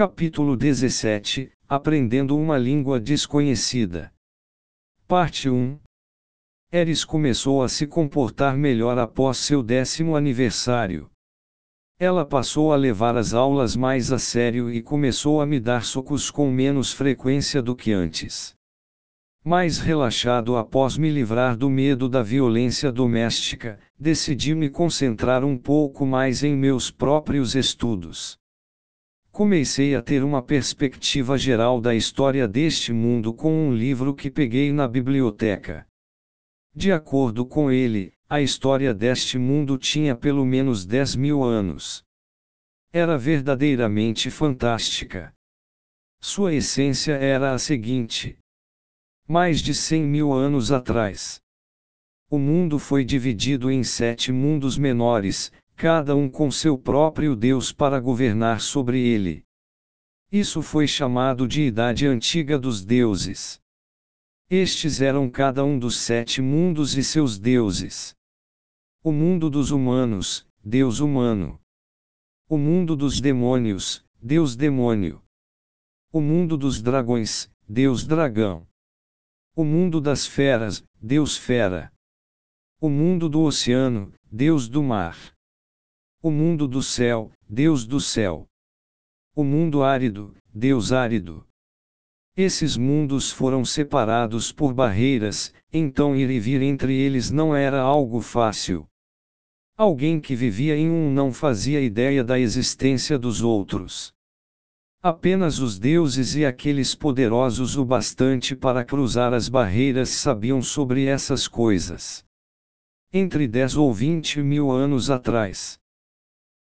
Capítulo 17 Aprendendo uma língua desconhecida. Parte 1 Eris começou a se comportar melhor após seu décimo aniversário. Ela passou a levar as aulas mais a sério e começou a me dar socos com menos frequência do que antes. Mais relaxado após me livrar do medo da violência doméstica, decidi me concentrar um pouco mais em meus próprios estudos. Comecei a ter uma perspectiva geral da história deste mundo com um livro que peguei na biblioteca. De acordo com ele, a história deste mundo tinha pelo menos 10 mil anos. Era verdadeiramente fantástica. Sua essência era a seguinte: mais de 100 mil anos atrás. O mundo foi dividido em sete mundos menores, cada um com seu próprio Deus para governar sobre ele. Isso foi chamado de Idade Antiga dos Deuses. Estes eram cada um dos sete mundos e seus deuses. O mundo dos humanos, Deus humano. O mundo dos demônios, Deus demônio. O mundo dos dragões, Deus dragão. O mundo das feras, Deus fera. O mundo do oceano, Deus do mar. O mundo do céu, Deus do céu. O mundo árido, Deus árido. Esses mundos foram separados por barreiras, então ir e vir entre eles não era algo fácil. Alguém que vivia em um não fazia ideia da existência dos outros. Apenas os deuses e aqueles poderosos o bastante para cruzar as barreiras sabiam sobre essas coisas. Entre 10 ou 20 mil anos atrás,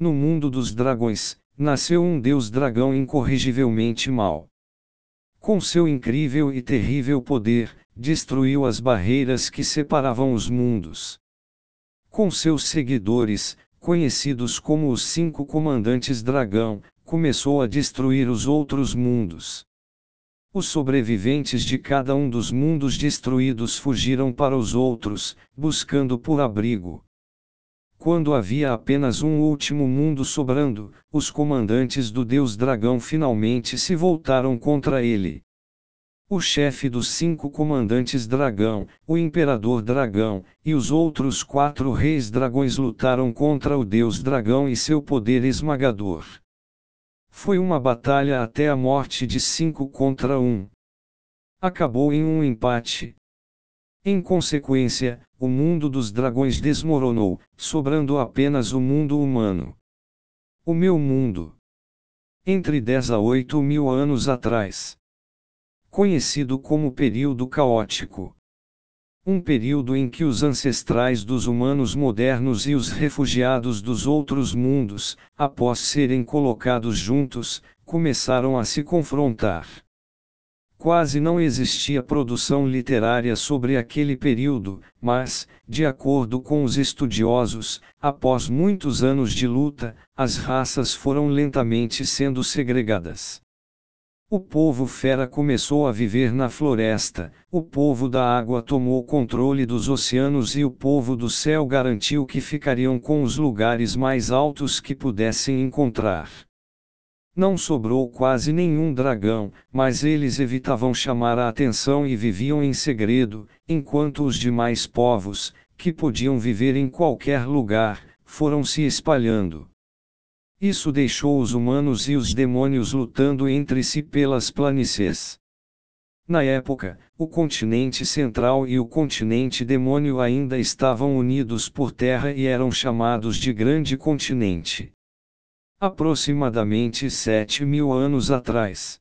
no mundo dos dragões, nasceu um deus dragão incorrigivelmente mau. Com seu incrível e terrível poder, destruiu as barreiras que separavam os mundos. Com seus seguidores, conhecidos como os cinco comandantes dragão, começou a destruir os outros mundos. Os sobreviventes de cada um dos mundos destruídos fugiram para os outros, buscando por abrigo. Quando havia apenas um último mundo sobrando, os comandantes do deus dragão finalmente se voltaram contra ele. O chefe dos cinco comandantes dragão, o imperador dragão, e os outros quatro reis dragões lutaram contra o deus dragão e seu poder esmagador. Foi uma batalha até a morte de cinco contra um. Acabou em um empate, em consequência, o mundo dos dragões desmoronou, sobrando apenas o mundo humano. O meu mundo. Entre 10 a 8 mil anos atrás. Conhecido como período caótico. Um período em que os ancestrais dos humanos modernos e os refugiados dos outros mundos, após serem colocados juntos, começaram a se confrontar. Quase não existia produção literária sobre aquele período, mas, de acordo com os estudiosos, após muitos anos de luta, as raças foram lentamente sendo segregadas. O povo fera começou a viver na floresta, o povo da água tomou controle dos oceanos e o povo do céu garantiu que ficariam com os lugares mais altos que pudessem encontrar. Não sobrou quase nenhum dragão, mas eles evitavam chamar a atenção e viviam em segredo, enquanto os demais povos, que podiam viver em qualquer lugar, foram se espalhando. Isso deixou os humanos e os demônios lutando entre si pelas planícies. Na época, o continente central e o continente demônio ainda estavam unidos por terra e eram chamados de Grande Continente aproximadamente sete mil anos atrás.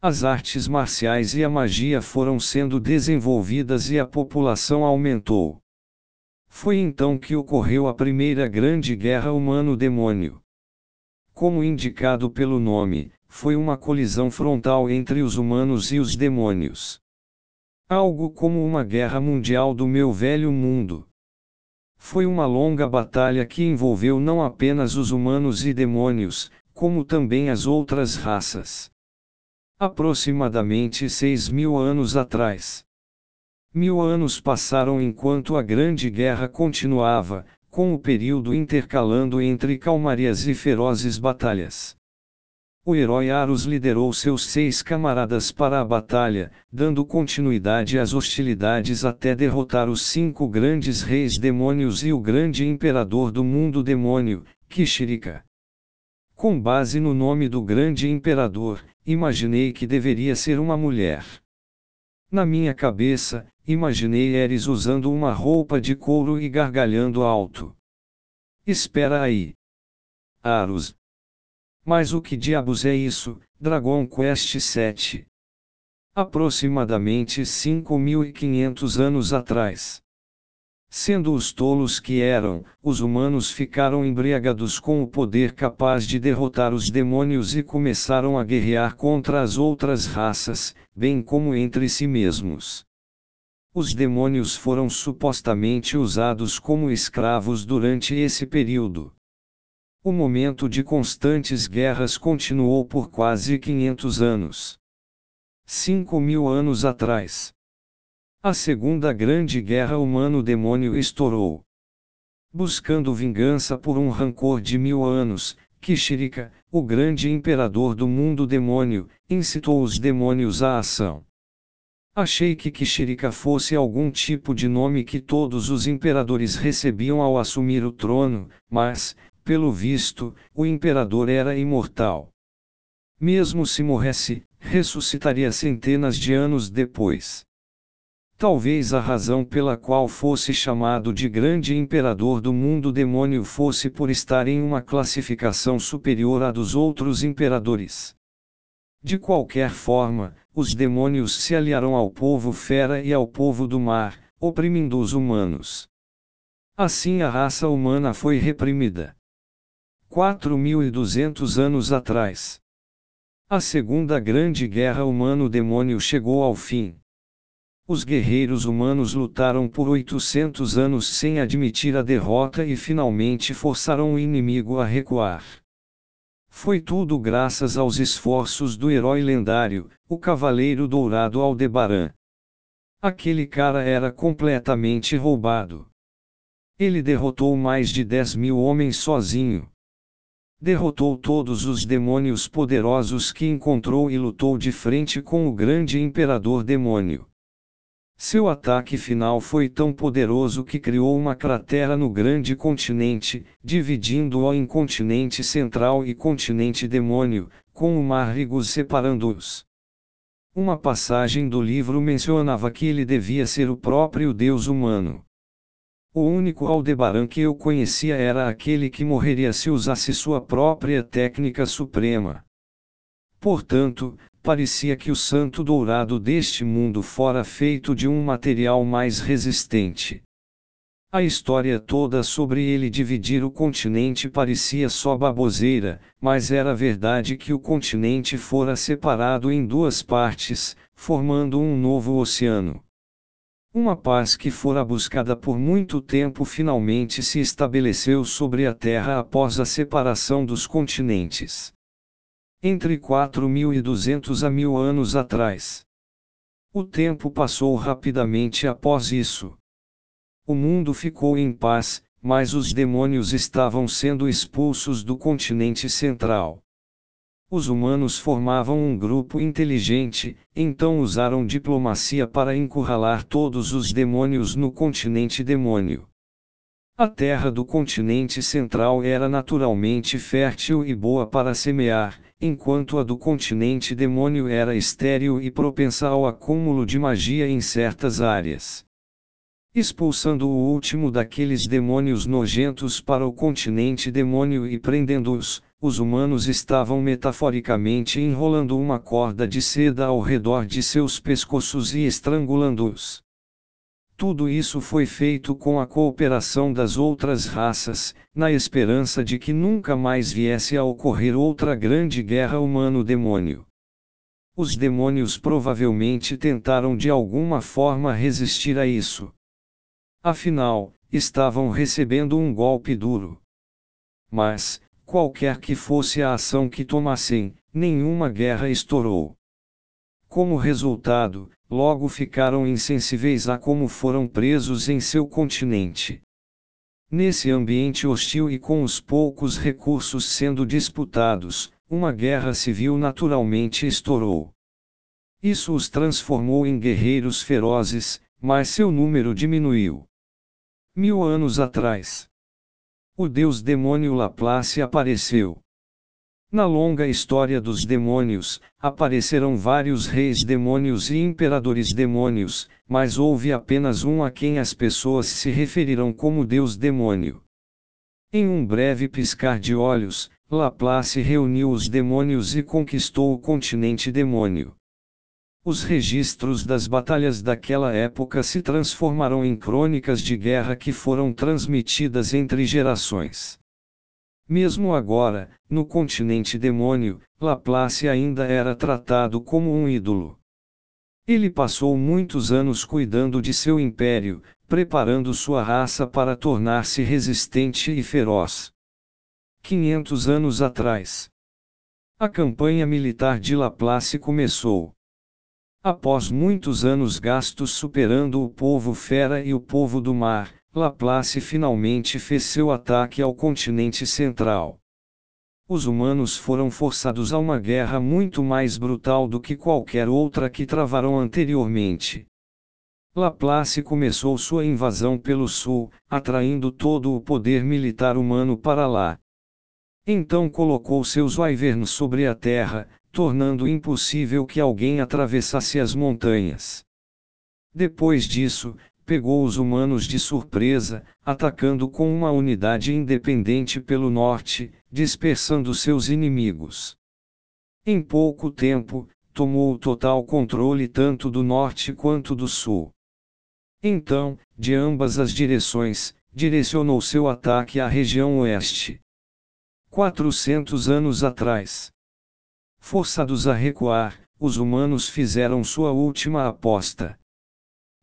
As artes marciais e a magia foram sendo desenvolvidas e a população aumentou. Foi então que ocorreu a primeira grande guerra humano-demônio. Como indicado pelo nome, foi uma colisão frontal entre os humanos e os demônios. Algo como uma guerra mundial do meu velho mundo. Foi uma longa batalha que envolveu não apenas os humanos e demônios, como também as outras raças. Aproximadamente seis mil anos atrás. Mil anos passaram enquanto a Grande Guerra continuava, com o período intercalando entre calmarias e ferozes batalhas. O herói Aros liderou seus seis camaradas para a batalha, dando continuidade às hostilidades até derrotar os cinco grandes reis demônios e o grande imperador do mundo demônio, Kishirika. Com base no nome do grande imperador, imaginei que deveria ser uma mulher. Na minha cabeça, imaginei Eris usando uma roupa de couro e gargalhando alto. Espera aí. Aros, mas o que diabos é isso, Dragon Quest VII? Aproximadamente 5.500 anos atrás. Sendo os tolos que eram, os humanos ficaram embriagados com o poder capaz de derrotar os demônios e começaram a guerrear contra as outras raças, bem como entre si mesmos. Os demônios foram supostamente usados como escravos durante esse período. O momento de constantes guerras continuou por quase 500 anos. Cinco mil anos atrás. A Segunda Grande Guerra Humano-Demônio estourou. Buscando vingança por um rancor de mil anos, Kishirika, o grande imperador do mundo demônio, incitou os demônios à ação. Achei que Kishirika fosse algum tipo de nome que todos os imperadores recebiam ao assumir o trono, mas, pelo visto, o imperador era imortal. Mesmo se morresse, ressuscitaria centenas de anos depois. Talvez a razão pela qual fosse chamado de grande imperador do mundo demônio fosse por estar em uma classificação superior à dos outros imperadores. De qualquer forma, os demônios se aliaram ao povo fera e ao povo do mar, oprimindo os humanos. Assim a raça humana foi reprimida. 4.200 anos atrás. A Segunda Grande Guerra Humano-Demônio chegou ao fim. Os guerreiros humanos lutaram por 800 anos sem admitir a derrota e finalmente forçaram o inimigo a recuar. Foi tudo graças aos esforços do herói lendário, o Cavaleiro Dourado Aldebaran. Aquele cara era completamente roubado. Ele derrotou mais de 10 mil homens sozinho derrotou todos os demônios poderosos que encontrou e lutou de frente com o grande imperador demônio. Seu ataque final foi tão poderoso que criou uma cratera no grande continente, dividindo-o em continente central e continente demônio, com o mar Rigus separando-os. Uma passagem do livro mencionava que ele devia ser o próprio Deus humano. O único Aldebaran que eu conhecia era aquele que morreria se usasse sua própria técnica suprema. Portanto, parecia que o santo dourado deste mundo fora feito de um material mais resistente. A história toda sobre ele dividir o continente parecia só baboseira, mas era verdade que o continente fora separado em duas partes, formando um novo oceano. Uma paz que fora buscada por muito tempo finalmente se estabeleceu sobre a Terra após a separação dos continentes. Entre 4.200 a mil anos atrás. O tempo passou rapidamente após isso. O mundo ficou em paz, mas os demônios estavam sendo expulsos do continente central. Os humanos formavam um grupo inteligente, então usaram diplomacia para encurralar todos os demônios no continente demônio. A terra do continente central era naturalmente fértil e boa para semear, enquanto a do continente demônio era estéril e propensa ao acúmulo de magia em certas áreas. Expulsando o último daqueles demônios nojentos para o continente demônio e prendendo-os, os humanos estavam metaforicamente enrolando uma corda de seda ao redor de seus pescoços e estrangulando-os. Tudo isso foi feito com a cooperação das outras raças, na esperança de que nunca mais viesse a ocorrer outra grande guerra humano-demônio. Os demônios provavelmente tentaram de alguma forma resistir a isso. Afinal, estavam recebendo um golpe duro. Mas, Qualquer que fosse a ação que tomassem, nenhuma guerra estourou. Como resultado, logo ficaram insensíveis a como foram presos em seu continente. Nesse ambiente hostil e com os poucos recursos sendo disputados, uma guerra civil naturalmente estourou. Isso os transformou em guerreiros ferozes, mas seu número diminuiu. Mil anos atrás, o deus demônio Laplace apareceu. Na longa história dos demônios, apareceram vários reis demônios e imperadores demônios, mas houve apenas um a quem as pessoas se referiram como Deus demônio. Em um breve piscar de olhos, Laplace reuniu os demônios e conquistou o continente demônio. Os registros das batalhas daquela época se transformaram em crônicas de guerra que foram transmitidas entre gerações. Mesmo agora, no continente demônio, Laplace ainda era tratado como um ídolo. Ele passou muitos anos cuidando de seu império, preparando sua raça para tornar-se resistente e feroz. 500 anos atrás. A campanha militar de Laplace começou. Após muitos anos gastos superando o povo fera e o povo do mar, Laplace finalmente fez seu ataque ao continente central. Os humanos foram forçados a uma guerra muito mais brutal do que qualquer outra que travaram anteriormente. Laplace começou sua invasão pelo sul, atraindo todo o poder militar humano para lá. Então colocou seus wyverns sobre a terra, tornando impossível que alguém atravessasse as montanhas. Depois disso, pegou os humanos de surpresa, atacando com uma unidade independente pelo norte, dispersando seus inimigos. Em pouco tempo, tomou o total controle tanto do norte quanto do sul. Então, de ambas as direções, direcionou seu ataque à região oeste. 400 anos atrás, Forçados a recuar, os humanos fizeram sua última aposta.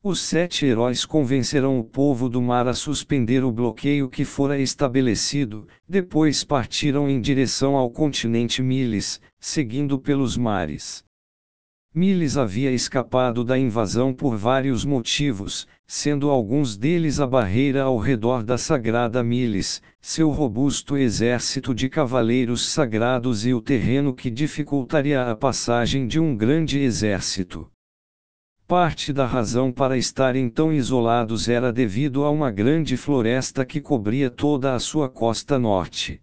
Os sete heróis convencerão o povo do mar a suspender o bloqueio que fora estabelecido, depois partiram em direção ao continente Miles, seguindo pelos mares. Miles havia escapado da invasão por vários motivos, sendo alguns deles a barreira ao redor da sagrada Miles, seu robusto exército de cavaleiros sagrados e o terreno que dificultaria a passagem de um grande exército. Parte da razão para estarem tão isolados era devido a uma grande floresta que cobria toda a sua costa norte.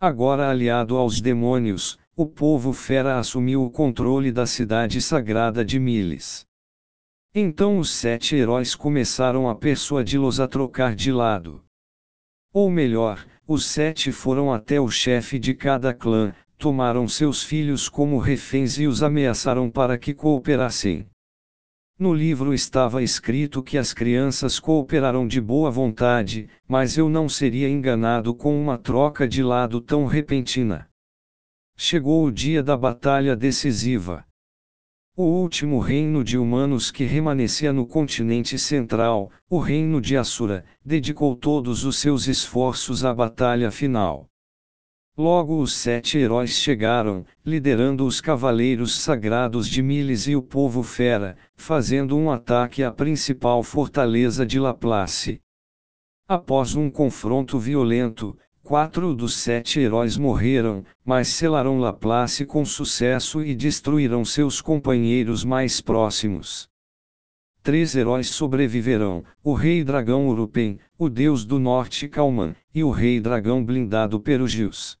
Agora aliado aos demônios, o povo fera assumiu o controle da cidade sagrada de Miles. Então os sete heróis começaram a persuadi-los a trocar de lado. Ou melhor, os sete foram até o chefe de cada clã, tomaram seus filhos como reféns e os ameaçaram para que cooperassem. No livro estava escrito que as crianças cooperaram de boa vontade, mas eu não seria enganado com uma troca de lado tão repentina. Chegou o dia da batalha decisiva. O último reino de humanos que remanescia no continente central, o reino de Assura, dedicou todos os seus esforços à batalha final. Logo os sete heróis chegaram, liderando os cavaleiros sagrados de Miles e o povo fera, fazendo um ataque à principal fortaleza de Laplace. Após um confronto violento, Quatro dos sete heróis morreram, mas selaram Laplace com sucesso e destruíram seus companheiros mais próximos. Três heróis sobreviverão: o Rei Dragão Urupen, o Deus do Norte Calman, e o Rei Dragão Blindado Perugius.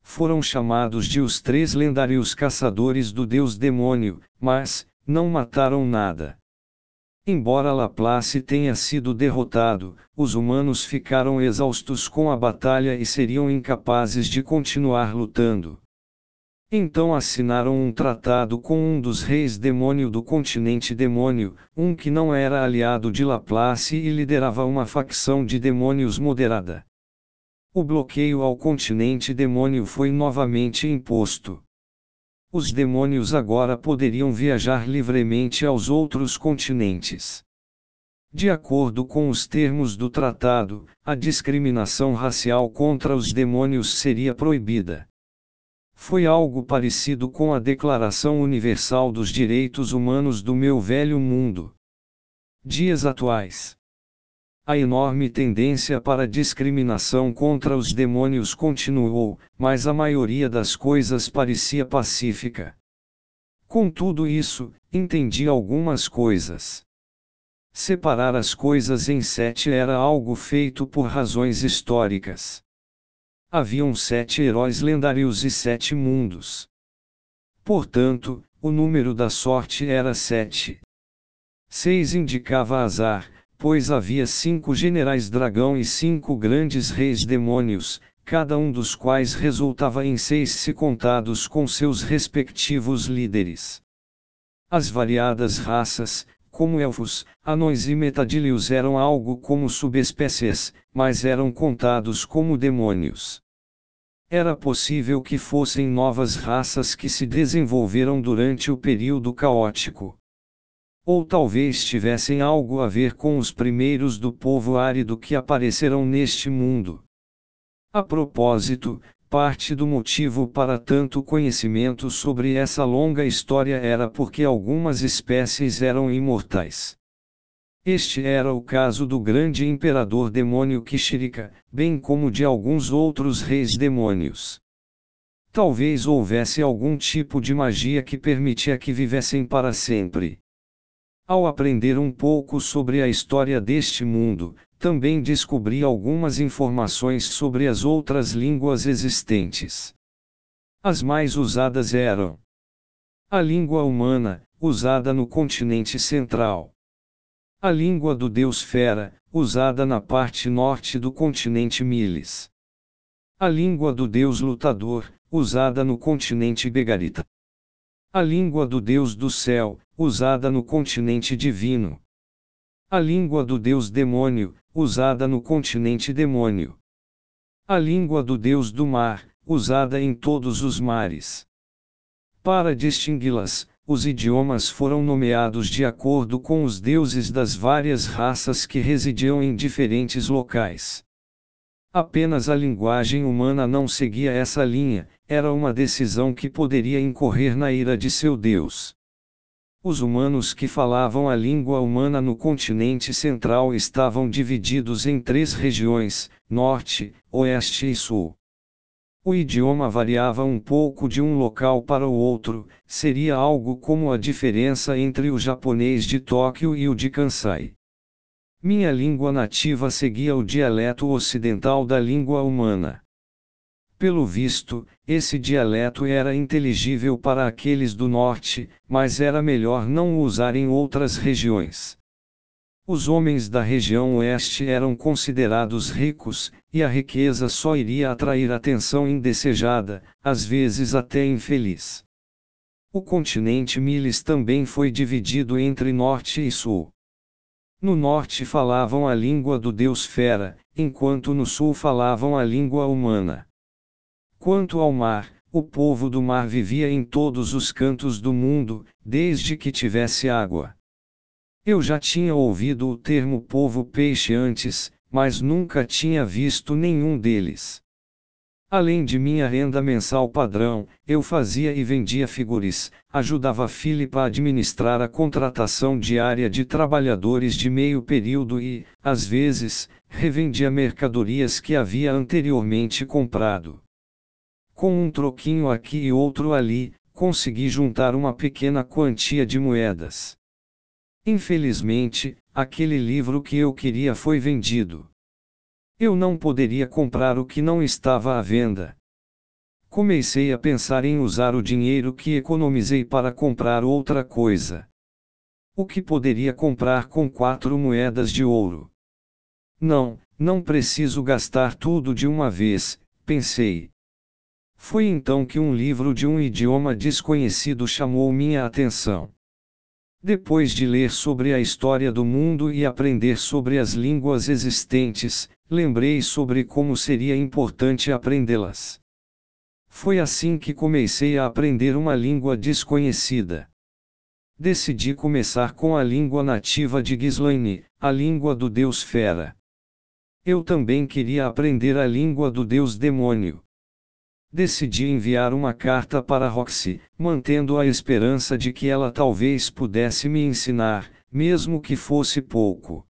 Foram chamados de os três lendários caçadores do Deus Demônio, mas, não mataram nada. Embora Laplace tenha sido derrotado, os humanos ficaram exaustos com a batalha e seriam incapazes de continuar lutando. Então assinaram um tratado com um dos reis demônio do continente demônio, um que não era aliado de Laplace e liderava uma facção de demônios moderada. O bloqueio ao continente demônio foi novamente imposto os demônios agora poderiam viajar livremente aos outros continentes. De acordo com os termos do tratado, a discriminação racial contra os demônios seria proibida. Foi algo parecido com a Declaração Universal dos Direitos Humanos do meu velho mundo. Dias atuais. A enorme tendência para discriminação contra os demônios continuou, mas a maioria das coisas parecia pacífica. Com tudo isso, entendi algumas coisas. Separar as coisas em sete era algo feito por razões históricas. Haviam sete heróis lendários e sete mundos. Portanto, o número da sorte era sete. Seis indicava azar, pois havia cinco generais dragão e cinco grandes reis demônios, cada um dos quais resultava em seis se contados com seus respectivos líderes. As variadas raças, como elfos, anões e metadílios eram algo como subespécies, mas eram contados como demônios. Era possível que fossem novas raças que se desenvolveram durante o período caótico. Ou talvez tivessem algo a ver com os primeiros do povo árido que apareceram neste mundo. A propósito, parte do motivo para tanto conhecimento sobre essa longa história era porque algumas espécies eram imortais. Este era o caso do grande imperador demônio Kishirika, bem como de alguns outros reis demônios. Talvez houvesse algum tipo de magia que permitia que vivessem para sempre. Ao aprender um pouco sobre a história deste mundo, também descobri algumas informações sobre as outras línguas existentes. As mais usadas eram a língua humana, usada no continente central a língua do deus Fera, usada na parte norte do continente Miles. A língua do deus Lutador, usada no continente Begarita. A língua do deus do céu, usada no continente Divino. A língua do deus Demônio, usada no continente Demônio. A língua do deus do mar, usada em todos os mares. Para distingui-las, os idiomas foram nomeados de acordo com os deuses das várias raças que residiam em diferentes locais. Apenas a linguagem humana não seguia essa linha, era uma decisão que poderia incorrer na ira de seu Deus. Os humanos que falavam a língua humana no continente central estavam divididos em três regiões: Norte, Oeste e Sul. O idioma variava um pouco de um local para o outro, seria algo como a diferença entre o japonês de Tóquio e o de Kansai. Minha língua nativa seguia o dialeto ocidental da língua humana. Pelo visto, esse dialeto era inteligível para aqueles do norte, mas era melhor não o usar em outras regiões. Os homens da região oeste eram considerados ricos, e a riqueza só iria atrair atenção indesejada, às vezes até infeliz. O continente Miles também foi dividido entre norte e sul. No norte falavam a língua do deus Fera, enquanto no sul falavam a língua humana. Quanto ao mar, o povo do mar vivia em todos os cantos do mundo, desde que tivesse água. Eu já tinha ouvido o termo povo peixe antes, mas nunca tinha visto nenhum deles. Além de minha renda mensal padrão, eu fazia e vendia figuris, ajudava Philip a administrar a contratação diária de trabalhadores de meio período e, às vezes, revendia mercadorias que havia anteriormente comprado. Com um troquinho aqui e outro ali, consegui juntar uma pequena quantia de moedas. Infelizmente, aquele livro que eu queria foi vendido. Eu não poderia comprar o que não estava à venda. Comecei a pensar em usar o dinheiro que economizei para comprar outra coisa. O que poderia comprar com quatro moedas de ouro? Não, não preciso gastar tudo de uma vez, pensei. Foi então que um livro de um idioma desconhecido chamou minha atenção. Depois de ler sobre a história do mundo e aprender sobre as línguas existentes, lembrei sobre como seria importante aprendê-las. Foi assim que comecei a aprender uma língua desconhecida. Decidi começar com a língua nativa de Ghislaine, a língua do deus Fera. Eu também queria aprender a língua do deus demônio decidi enviar uma carta para Roxy, mantendo a esperança de que ela talvez pudesse me ensinar, mesmo que fosse pouco.